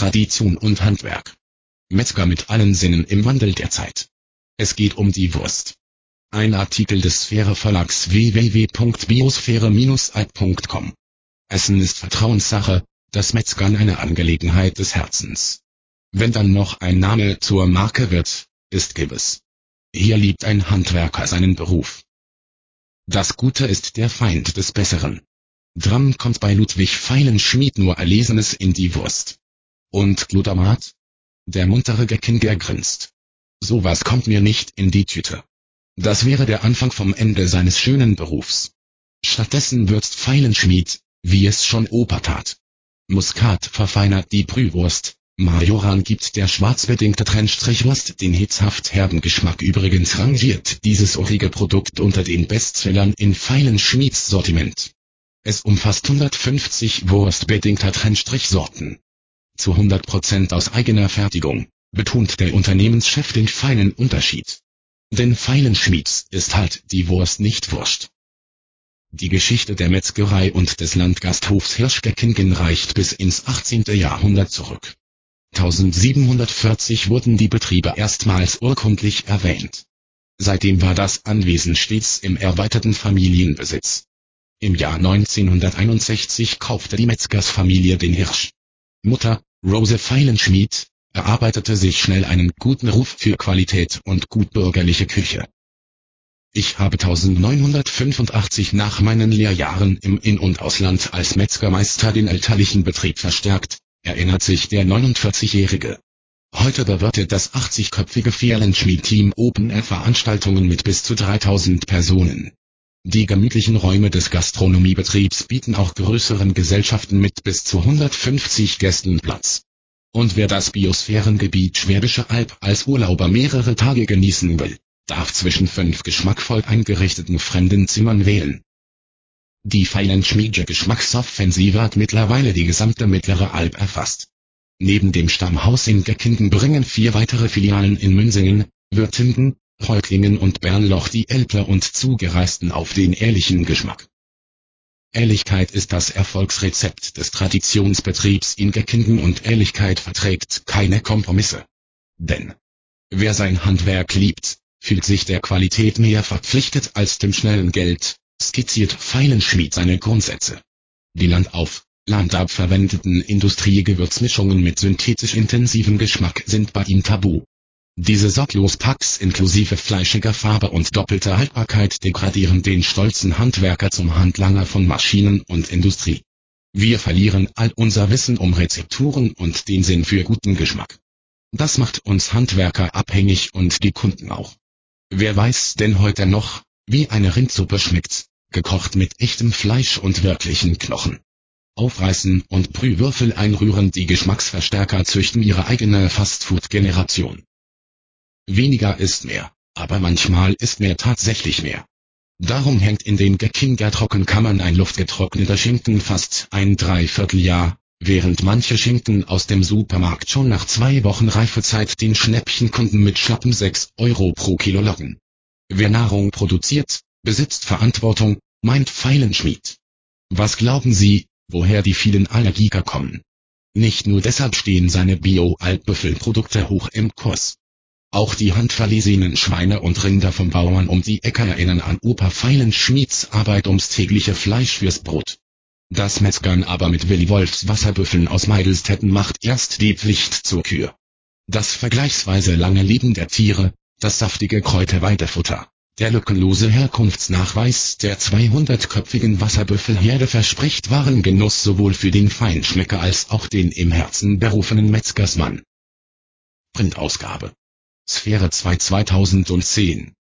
Tradition und Handwerk. Metzger mit allen Sinnen im Wandel der Zeit. Es geht um die Wurst. Ein Artikel des Sphäre Verlags www.biosphäre-alt.com. Essen ist Vertrauenssache, das Metzgern eine Angelegenheit des Herzens. Wenn dann noch ein Name zur Marke wird, ist gewiss. Hier liebt ein Handwerker seinen Beruf. Das Gute ist der Feind des Besseren. Dram kommt bei Ludwig Feilenschmied nur Erlesenes in die Wurst. Und Glutamat? Der muntere Geckinger grinst. Sowas kommt mir nicht in die Tüte. Das wäre der Anfang vom Ende seines schönen Berufs. Stattdessen würzt Feilenschmied, wie es schon Opa tat. Muskat verfeinert die Brühwurst, Majoran gibt der schwarzbedingte Trennstrichwurst den hitzhaft herben Geschmack übrigens rangiert dieses urige Produkt unter den Bestsellern in Feilenschmieds Sortiment. Es umfasst 150 wurstbedingter Trennstrichsorten. Zu 100% aus eigener Fertigung, betont der Unternehmenschef den feinen Unterschied. Denn Feilenschmieds ist halt die Wurst nicht Wurst. Die Geschichte der Metzgerei und des Landgasthofs Hirschgeckingen reicht bis ins 18. Jahrhundert zurück. 1740 wurden die Betriebe erstmals urkundlich erwähnt. Seitdem war das Anwesen stets im erweiterten Familienbesitz. Im Jahr 1961 kaufte die Metzgersfamilie den Hirsch. Mutter, Rose Feilenschmied, erarbeitete sich schnell einen guten Ruf für Qualität und gutbürgerliche Küche. Ich habe 1985 nach meinen Lehrjahren im In- und Ausland als Metzgermeister den elterlichen Betrieb verstärkt, erinnert sich der 49-Jährige. Heute bewirtet das 80-köpfige Fehlenschmied-Team Open-Air-Veranstaltungen mit bis zu 3000 Personen. Die gemütlichen Räume des Gastronomiebetriebs bieten auch größeren Gesellschaften mit bis zu 150 Gästen Platz. Und wer das Biosphärengebiet Schwäbische Alb als Urlauber mehrere Tage genießen will, darf zwischen fünf geschmackvoll eingerichteten fremden Zimmern wählen. Die Feilenschmiedje Geschmacksoffensive hat mittlerweile die gesamte mittlere Alb erfasst. Neben dem Stammhaus in Geckingen bringen vier weitere Filialen in Münsingen, Württemberg, Reutlingen und Bernloch die Elbler und Zugereisten auf den ehrlichen Geschmack. Ehrlichkeit ist das Erfolgsrezept des Traditionsbetriebs in Geckingen und Ehrlichkeit verträgt keine Kompromisse. Denn wer sein Handwerk liebt, fühlt sich der Qualität mehr verpflichtet als dem schnellen Geld, skizziert Feilenschmied seine Grundsätze. Die Landauf, Landab verwendeten Industriegewürzmischungen mit synthetisch intensivem Geschmack sind bei ihm tabu. Diese sorglos Packs inklusive fleischiger Farbe und doppelter Haltbarkeit degradieren den stolzen Handwerker zum Handlanger von Maschinen und Industrie. Wir verlieren all unser Wissen um Rezepturen und den Sinn für guten Geschmack. Das macht uns Handwerker abhängig und die Kunden auch. Wer weiß denn heute noch, wie eine Rindsuppe schmeckt, gekocht mit echtem Fleisch und wirklichen Knochen. Aufreißen und Brühwürfel einrühren die Geschmacksverstärker züchten ihre eigene Fastfood-Generation. Weniger ist mehr, aber manchmal ist mehr tatsächlich mehr. Darum hängt in den Geckinger Trockenkammern ein luftgetrockneter Schinken fast ein Dreivierteljahr, während manche Schinken aus dem Supermarkt schon nach zwei Wochen Reifezeit den Schnäppchenkunden mit schlappen 6 Euro pro Kilo locken. Wer Nahrung produziert, besitzt Verantwortung, meint Feilenschmied. Was glauben Sie, woher die vielen Allergiker kommen? Nicht nur deshalb stehen seine Bio-Altbüffelprodukte hoch im Kurs. Auch die handverlesenen Schweine und Rinder vom Bauern um die Ecke erinnern an Opa Feilenschmieds Arbeit ums tägliche Fleisch fürs Brot. Das Metzgern aber mit Willi Wolfs Wasserbüffeln aus Meidelstetten macht erst die Pflicht zur Kür. Das vergleichsweise lange Leben der Tiere, das saftige Kräuterweidefutter, der lückenlose Herkunftsnachweis der 200-köpfigen Wasserbüffelherde verspricht wahren Genuss sowohl für den Feinschmecker als auch den im Herzen berufenen Metzgersmann. Printausgabe. Sphäre 2 2010